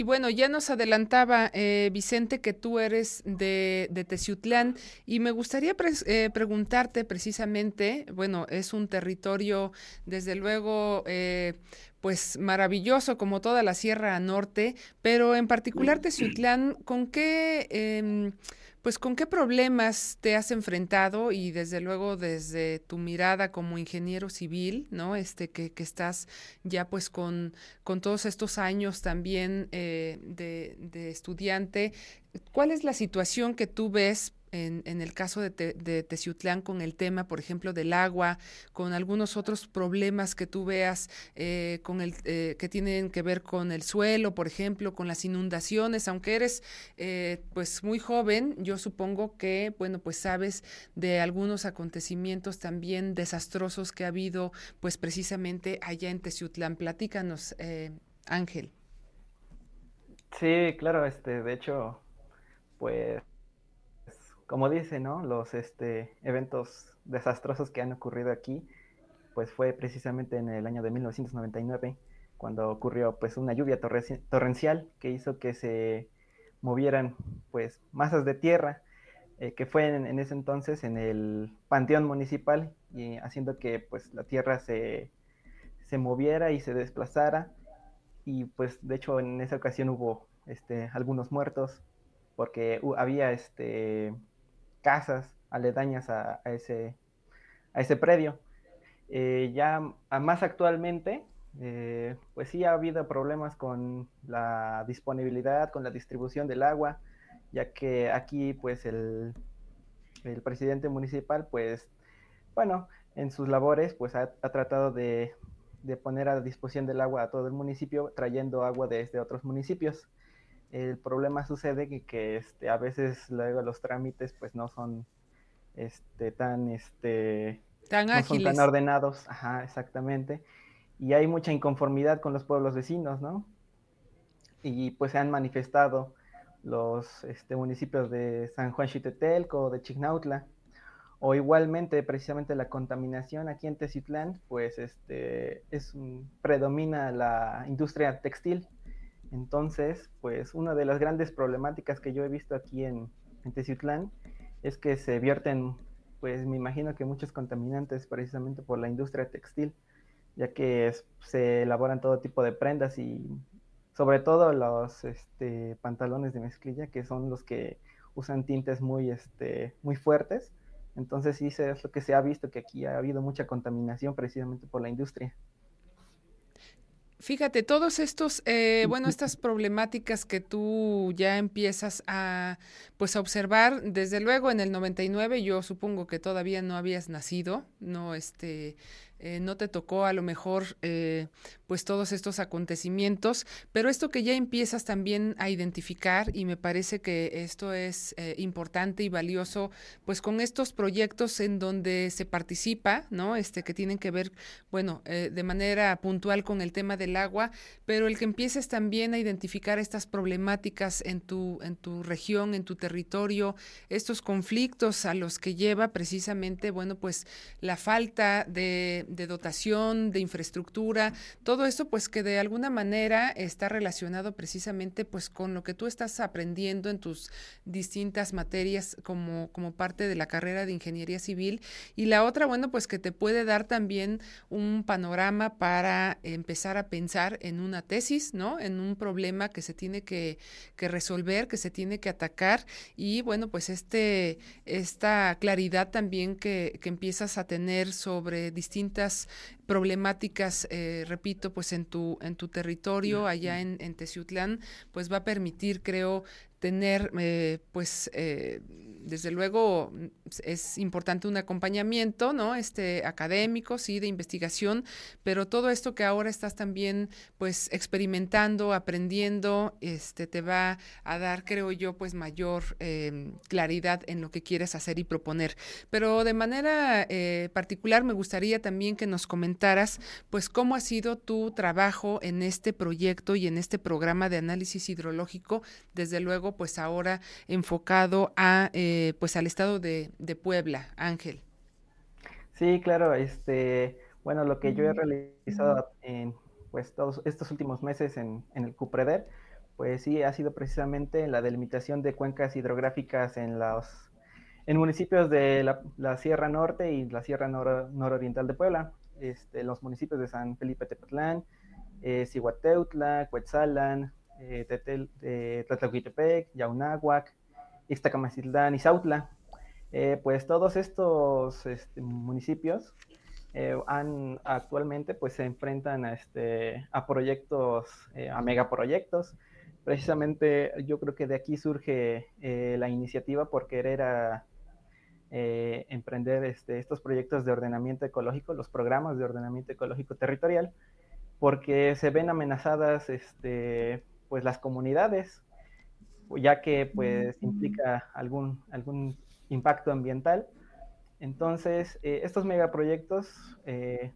Y bueno, ya nos adelantaba eh, Vicente que tú eres de, de Teciutlán y me gustaría eh, preguntarte precisamente, bueno, es un territorio desde luego eh, pues maravilloso como toda la Sierra Norte, pero en particular Teciutlán, ¿con qué... Em, pues con qué problemas te has enfrentado y desde luego desde tu mirada como ingeniero civil, ¿no? Este que, que estás ya pues con, con todos estos años también eh, de, de estudiante, ¿cuál es la situación que tú ves en, el caso de, de, Teciutlán con el tema, por ejemplo, del agua, con algunos otros problemas que tú veas eh, con el, eh, que tienen que ver con el suelo, por ejemplo, con las inundaciones, aunque eres eh, pues muy joven, yo supongo que, bueno, pues sabes de algunos acontecimientos también desastrosos que ha habido, pues precisamente allá en Teciutlán. Platícanos, Ángel. Sí, claro, este, de hecho, pues como dice, ¿no? Los este, eventos desastrosos que han ocurrido aquí, pues fue precisamente en el año de 1999, cuando ocurrió pues una lluvia torrencial que hizo que se movieran pues masas de tierra, eh, que fue en, ese entonces en el panteón municipal, y haciendo que pues la tierra se, se moviera y se desplazara, y pues de hecho en esa ocasión hubo este, algunos muertos, porque había este casas aledañas a, ese, a ese predio. Eh, ya más actualmente, eh, pues sí ha habido problemas con la disponibilidad, con la distribución del agua, ya que aquí pues el, el presidente municipal pues, bueno, en sus labores pues ha, tratado de, de, poner a disposición del agua a todo el municipio, trayendo agua desde otros municipios. El problema sucede que, que este, a veces luego los trámites pues no son este, tan, este, tan no Son tan ordenados, ajá, exactamente. Y hay mucha inconformidad con los pueblos vecinos, ¿no? Y pues se han manifestado los este, municipios de San Juan Xitetelco, de Chignautla, o igualmente precisamente la contaminación aquí en Teciutlán, pues este, es predomina la industria textil. Entonces, pues una de las grandes problemáticas que yo he visto aquí en, en es que se vierten, pues me imagino que muchos contaminantes precisamente por la industria textil, ya que se elaboran todo tipo de prendas y sobre todo los este, pantalones de mezclilla, que son los que usan tintes muy, este, muy fuertes. Entonces sí es lo que se ha visto, que aquí ha habido mucha contaminación precisamente por la industria. Fíjate, todos estos, eh, bueno, estas problemáticas que tú ya empiezas a, pues, a observar, desde luego en el 99, yo supongo que todavía no habías nacido, no, este, eh, no te tocó a lo mejor eh, pues todos estos acontecimientos, pero esto que ya empiezas también a identificar y me parece que esto es eh, importante y valioso pues con estos proyectos en donde se participa, ¿no? Este que tienen que ver, bueno, de manera puntual con el tema del agua, pero el que empieces también a identificar estas problemáticas en tu, en tu región, en tu territorio, estos conflictos a los que lleva precisamente, bueno, pues la falta de de dotación, de infraestructura, todo esto pues que de alguna manera está relacionado precisamente pues con lo que tú estás aprendiendo en tus distintas materias como, como parte de la carrera de ingeniería civil y la otra, bueno, pues que te puede dar también un panorama para empezar a pensar en una tesis, ¿no? En un problema que se tiene que, que resolver, que se tiene que atacar y bueno, pues este, esta claridad también que, que empiezas a tener sobre distintas problemáticas, eh, repito, pues en tu, en tu territorio, allá en, en Teciutlán, pues va a permitir, creo, tener, eh, pues, eh, desde luego es importante un acompañamiento, ¿no? Este académico, sí, de investigación, pero todo esto que ahora estás también, pues, experimentando, aprendiendo, este, te va a dar, creo yo, pues, mayor em, claridad en lo que quieres hacer y proponer. Pero de manera eh, particular me gustaría también que nos comentaras, pues, cómo ha sido tu trabajo en este proyecto y en este programa de análisis hidrológico, desde luego pues ahora enfocado a, eh, pues al estado de, Puebla. Ángel. Sí, claro, este, bueno, lo que yo he realizado en pues todos estos últimos meses en, el CUPREDER, pues sí, ha sido precisamente la delimitación de cuencas hidrográficas en los en municipios de la, Sierra Norte y la Sierra Nororiental de Puebla, este, los municipios de San Felipe Tepetlán, eh, Cihuateutla, Cuetzalan, eh, Tetel, eh, Yaunáhuac, Ixtacamacitlán y Zautla. Eh, pues todos estos este, municipios eh, han actualmente pues se enfrentan a, este, a proyectos, a megaproyectos. Precisamente yo creo que de aquí surge la iniciativa por querer emprender este, estos proyectos de ordenamiento ecológico, los programas de ordenamiento ecológico territorial, porque se ven amenazadas este, pues las comunidades, ya que pues implica algún, algún impacto ambiental. Entonces, eh, estos megaproyectos, eh,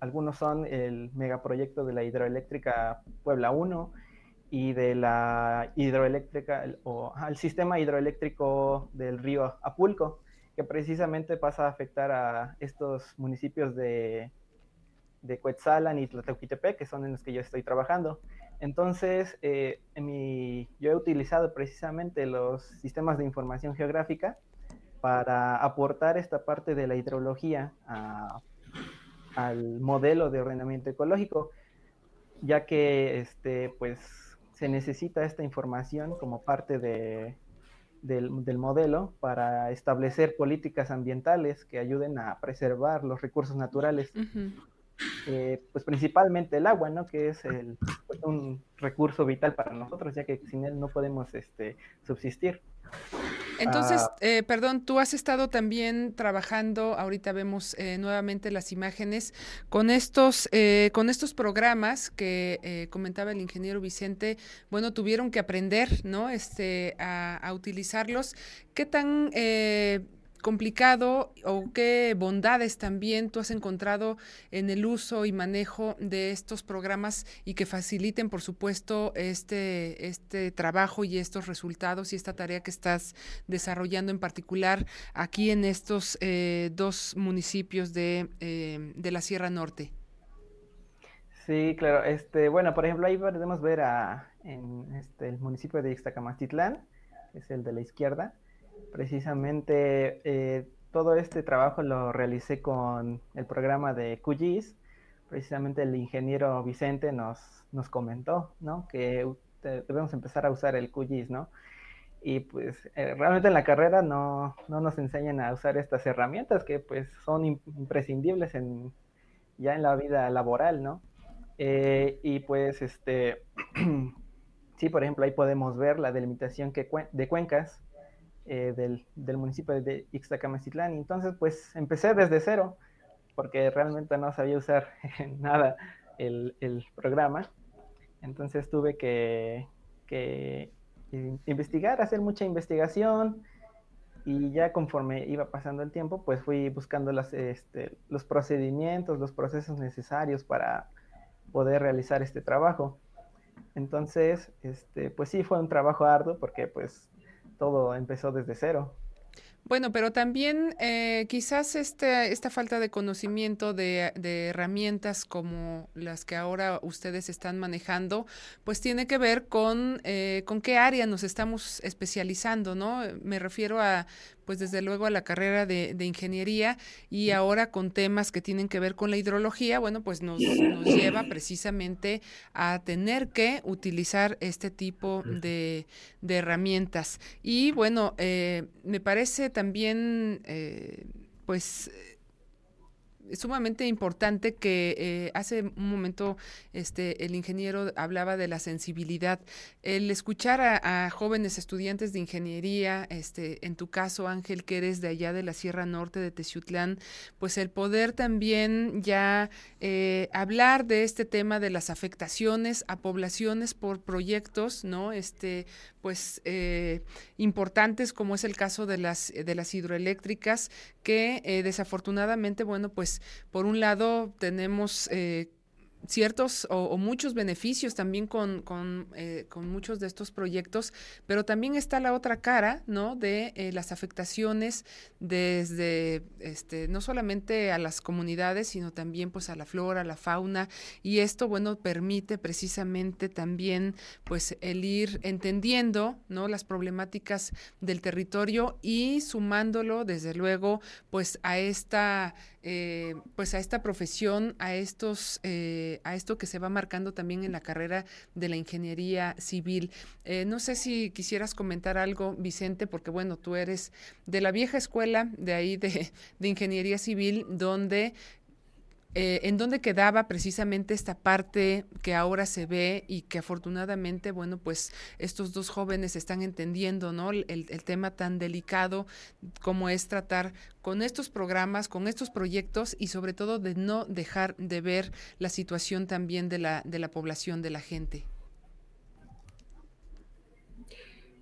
algunos son el megaproyecto de la hidroeléctrica Puebla 1 y de la hidroeléctrica o al sistema hidroeléctrico del río Apulco, que precisamente pasa a afectar a estos municipios de, de Cuetzalan y Tlatequitepec, que son en los que yo estoy trabajando. Entonces, eh, yo he utilizado precisamente los sistemas de información geográfica para aportar esta parte de la hidrología al modelo de ordenamiento ecológico, ya que este, pues, se necesita esta información como parte del, modelo para establecer políticas ambientales que ayuden a preservar los recursos naturales. Eh, pues principalmente el agua, ¿no? Que es el, pues, un recurso vital para nosotros, ya que sin él no podemos este, subsistir. Entonces, ah. eh, perdón, tú has estado también trabajando, ahorita vemos eh, nuevamente las imágenes, con estos, con estos programas que comentaba el ingeniero Vicente, bueno, tuvieron que aprender, ¿no? Este, a, a utilizarlos. ¿Qué tan complicado o qué bondades también tú has encontrado en el uso y manejo de estos programas y que faciliten, por supuesto, este, este trabajo y estos resultados y esta tarea que estás desarrollando en particular aquí en estos eh, dos municipios de, eh, de la Sierra Norte? Sí, claro. Este, bueno, por ejemplo, ahí podemos ver a, en este, el municipio de Ixtacamastitlán, es el de la izquierda. Precisamente eh, todo este trabajo lo realicé con el programa de QGIS. Precisamente el ingeniero Vicente nos, nos comentó, ¿no? Que debemos empezar a usar el QGIS, ¿no? Y pues eh, realmente en la carrera no, no, nos enseñan a usar estas herramientas que pues son imprescindibles en, ya en la vida laboral, ¿no? Eh, y pues, este, <clears throat> sí, por ejemplo, ahí podemos ver la delimitación que, de cuencas eh, del, del, municipio de Ixtacamacitlán. Entonces, pues, empecé desde cero, porque realmente no sabía usar <laughs> nada el, el programa. Entonces tuve que, que investigar, hacer mucha investigación, y ya conforme iba pasando el tiempo, pues fui buscando las, este, los procedimientos, los procesos necesarios para poder realizar este trabajo. Entonces, este, pues sí, fue un trabajo arduo porque pues todo empezó desde cero. Bueno, pero también eh, quizás esta falta de conocimiento de, herramientas como las que ahora ustedes están manejando, pues tiene que ver con, eh, con qué área nos estamos especializando, ¿no? Me refiero a pues desde luego a la carrera de, ingeniería y ahora con temas que tienen que ver con la hidrología, bueno, pues nos, lleva precisamente a tener que utilizar este tipo de, herramientas. Y bueno, eh, me parece también, eh, pues sumamente importante que eh, hace un momento este el ingeniero hablaba de la sensibilidad. El escuchar a, jóvenes estudiantes de ingeniería este en tu caso Ángel que eres de allá de la Sierra Norte de Teciutlán pues el poder también ya eh, hablar de este tema de las afectaciones a poblaciones por proyectos no este pues eh, importantes como es el caso de las de las hidroeléctricas que desafortunadamente bueno pues por un lado tenemos eh, ciertos o, muchos beneficios también con, eh, con, muchos de estos proyectos, pero también está la otra cara, ¿no? De eh, las afectaciones desde, este, no solamente a las comunidades, sino también pues a la flora, a la fauna, y esto, bueno, permite precisamente también pues el ir entendiendo, ¿no? Las problemáticas del territorio y sumándolo, desde luego, pues a esta eh, pues a esta profesión, a estos, eh, a esto que se va marcando también en la carrera de la ingeniería civil. Eh, no sé si quisieras comentar algo, Vicente, porque bueno, tú eres de la vieja escuela de ahí de, de ingeniería civil, donde eh, en dónde quedaba precisamente esta parte que ahora se ve y que afortunadamente, bueno, pues estos dos jóvenes están entendiendo, ¿no? El, el, tema tan delicado como es tratar con estos programas, con estos proyectos y sobre todo de no dejar de ver la situación también de la, de la población, de la gente.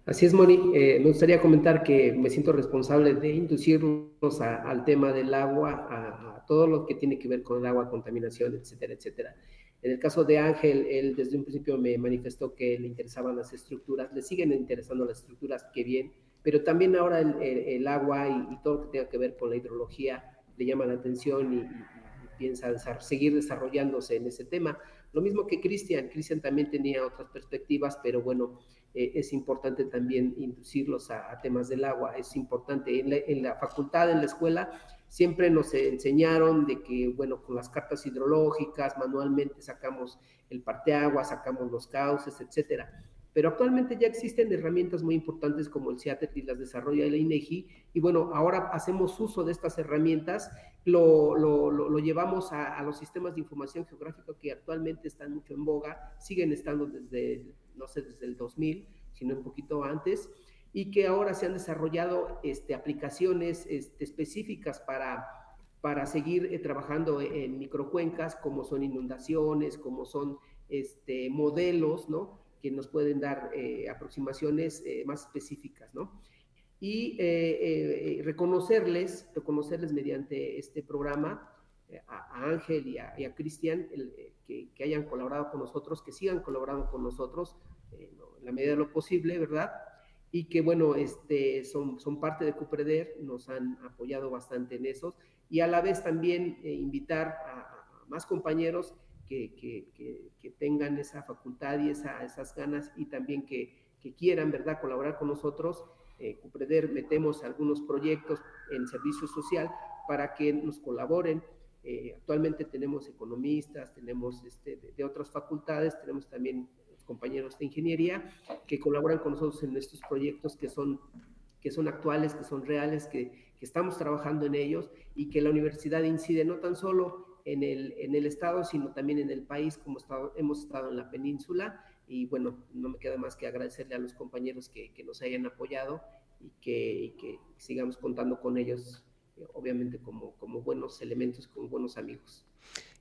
Así es, Moni. Eh, me gustaría comentar que me siento responsable de inducirnos al tema del agua, a, todo lo que tiene que ver con el agua, contaminación, etcétera, etcétera. En el caso de Ángel, él desde un principio me manifestó que le interesaban las estructuras, le siguen interesando las estructuras, qué bien, pero también ahora el, agua y, todo lo que tenga que ver con la hidrología le llama la atención y, piensa seguir desarrollándose en ese tema. Lo mismo que Cristian, Cristian también tenía otras perspectivas, pero bueno, eh, es importante también inducirlos a, temas del agua, es importante. En la, facultad, en la escuela, siempre nos enseñaron de que, bueno, con las cartas hidrológicas, manualmente sacamos el parteagua, sacamos los cauces, etcétera. Pero actualmente ya existen herramientas muy importantes como el CIATEC y las desarrolla el INEGI, y bueno, ahora hacemos uso de estas herramientas, lo, lo, lo, llevamos a, los sistemas de información geográfica que actualmente están mucho en boga, siguen estando desde no sé, desde el 2000, sino un poquito antes, y que ahora se han desarrollado este, aplicaciones este, específicas para, para seguir eh, trabajando en microcuencas, como son inundaciones, como son este, modelos, ¿no? Que nos pueden dar eh, aproximaciones eh, más específicas, ¿no? y eh, reconocerles, reconocerles mediante este programa a, Ángel y a, Cristian que, que, hayan colaborado con nosotros, que sigan colaborando con nosotros en la medida de lo posible, ¿verdad? Y que bueno, este, son, son parte de Cupreder, nos han apoyado bastante en eso y a la vez también eh, invitar a, más compañeros que, que, que, tengan esa facultad y esa, esas ganas y también que, quieran, ¿verdad?, colaborar con nosotros. Eh, Cupreder metemos algunos proyectos en servicio social para que nos colaboren. Eh, actualmente tenemos economistas, tenemos este, de, de otras facultades, tenemos también compañeros de ingeniería que colaboran con nosotros en estos proyectos que son, que son actuales, que son reales, que, que estamos trabajando en ellos y que la universidad incide no tan solo en el, en el Estado, sino también en el país, como estado, hemos estado en la península. Y bueno, no me queda más que agradecerle a los compañeros que, que nos hayan apoyado y que, y que sigamos contando con ellos, obviamente como, como buenos elementos, como buenos amigos.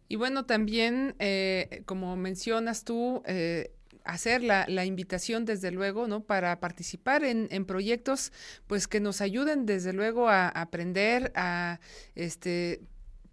Y bueno, también, eh, como mencionas tú, eh, hacer la, la, invitación desde luego, ¿no? Para participar en, en, proyectos, pues que nos ayuden desde luego a, aprender, a este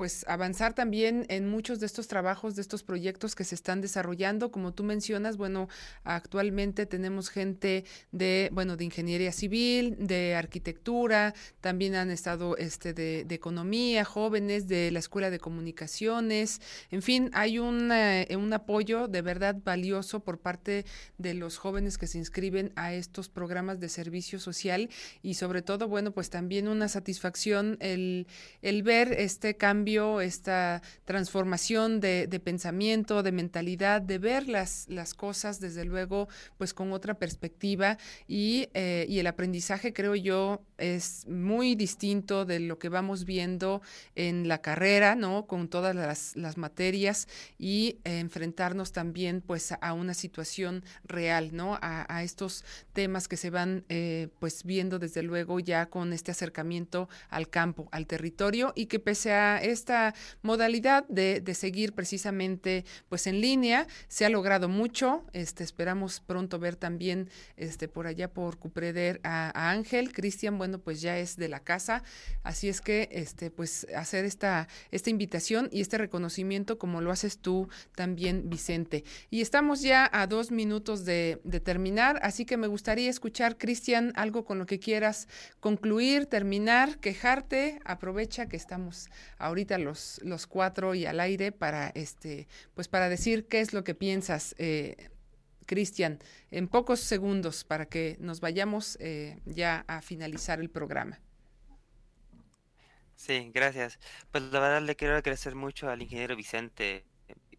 pues avanzar también en muchos de estos trabajos, de estos proyectos que se están desarrollando. Como tú mencionas, bueno, actualmente tenemos gente de, bueno, de ingeniería civil, de arquitectura, también han estado este de, economía, jóvenes de la Escuela de Comunicaciones, en fin, hay un, un apoyo de verdad valioso por parte de los jóvenes que se inscriben a estos programas de servicio social y sobre todo, bueno, pues también una satisfacción el, el ver este cambio esta transformación de, pensamiento, de mentalidad, de ver las, las cosas desde luego pues con otra perspectiva y, eh, y el aprendizaje creo yo es muy distinto de lo que vamos viendo en la carrera, ¿no? Con todas las, las materias y eh, enfrentarnos también pues a una situación real, ¿no? A, a estos temas que se van eh, pues viendo desde luego ya con este acercamiento al campo, al territorio y que pese a esta modalidad de, de seguir precisamente pues en línea, se ha logrado mucho, este, esperamos pronto ver también este, por allá por Cupreder a, Ángel, Cristian, bueno, pues ya es de la casa, así es que este, pues hacer esta, esta invitación y este reconocimiento como lo haces tú también, Vicente. Y estamos ya a dos minutos de, de terminar, así que me gustaría escuchar, Cristian, algo con lo que quieras concluir, terminar, quejarte, aprovecha que estamos ahorita los, los cuatro y al aire para este, pues para decir qué es lo que piensas. Eh, Cristian, en pocos segundos para que nos vayamos eh, ya a finalizar el programa. Sí, gracias. Pues la verdad le quiero agradecer mucho al ingeniero Vicente.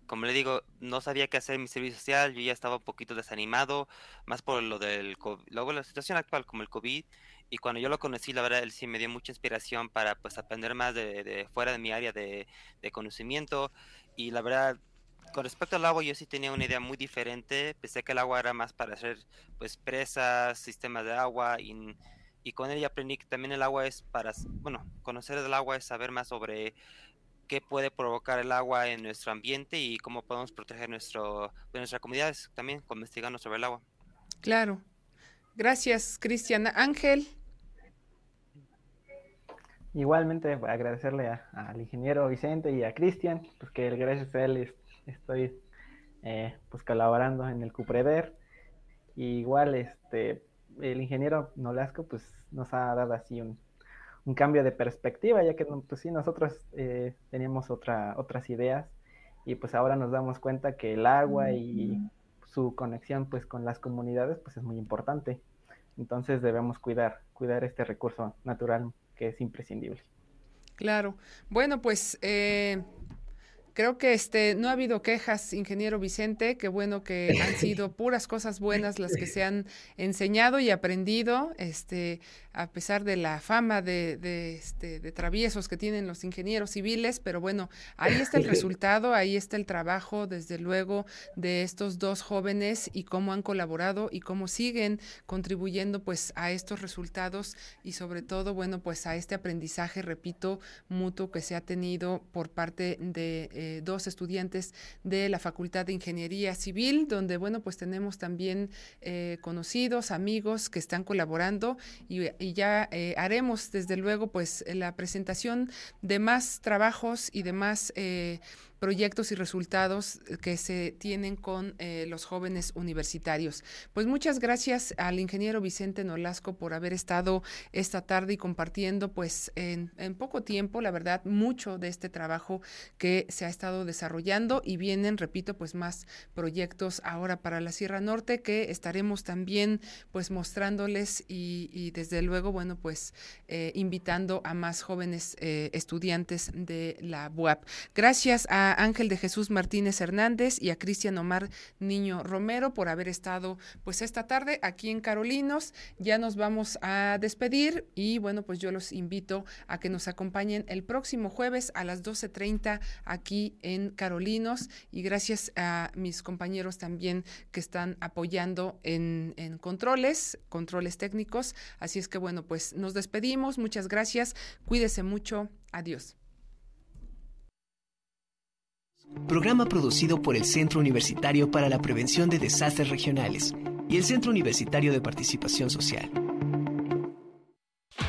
Como le digo, no sabía qué hacer en mi servicio social, yo ya estaba un poquito desanimado, más por lo del luego la situación actual como el COVID, y cuando yo lo conocí, la verdad, él sí me dio mucha inspiración para pues aprender más de, fuera de mi área de, conocimiento, y la verdad, con respecto al agua, yo sí tenía una idea muy diferente. Pensé que el agua era más para hacer pues presas, sistemas de agua y, y con él aprendí que también el agua es para, bueno, conocer el agua es saber más sobre qué puede provocar el agua en nuestro ambiente y cómo podemos proteger nuestro, pues, nuestras comunidades también investigando sobre el agua. Claro. Gracias, Cristian. Ángel. Igualmente, agradecerle al ingeniero Vicente y a Cristian, pues que gracias a él estoy eh, pues colaborando en el Cupreder. igual este el ingeniero Nolasco pues nos ha dado así un, un cambio de perspectiva, ya que pues sí, nosotros eh, teníamos otra, otras ideas y pues ahora nos damos cuenta que el agua y su conexión pues con las comunidades pues es muy importante. Entonces debemos cuidar, cuidar este recurso natural que es imprescindible. Claro. Bueno, pues eh, Creo que este no ha habido quejas, ingeniero Vicente, qué bueno que han sido <laughs> puras cosas buenas las que se <laughs> han enseñado y aprendido, este, a pesar de la fama de, de, este, de traviesos que tienen los ingenieros civiles, pero bueno, ahí está el <laughs> resultado, ahí está el trabajo, desde luego, de estos dos jóvenes y cómo han colaborado y cómo siguen contribuyendo pues a estos resultados y sobre todo, bueno, pues a este aprendizaje, repito, mutuo que se ha tenido por parte de eh, dos estudiantes de la Facultad de Ingeniería Civil, donde, bueno, pues tenemos también eh, conocidos, amigos que están colaborando y, y ya haremos, desde luego, pues la presentación de más trabajos y de más proyectos y resultados que se tienen con eh, los jóvenes universitarios. Pues muchas gracias al ingeniero Vicente Nolasco por haber estado esta tarde y compartiendo pues en, poco tiempo, la verdad, mucho de este trabajo que se ha estado desarrollando y vienen, repito, pues más proyectos ahora para la Sierra Norte que estaremos también pues mostrándoles y, desde luego, bueno, pues eh, invitando a más jóvenes eh, estudiantes de la UAP. Gracias Ángel de Jesús Martínez Hernández y a Cristian Omar Niño Romero por haber estado pues esta tarde aquí en Carolinos. Ya nos vamos a despedir y bueno, pues yo los invito a que nos acompañen el próximo jueves a las 12.30 aquí en Carolinos y gracias a mis compañeros también que están apoyando en, en controles, controles técnicos. Así es que bueno, pues nos despedimos. Muchas gracias. Cuídese mucho. Adiós. Programa producido por el Centro Universitario para la Prevención de Desastres Regionales y el Centro Universitario de Participación Social.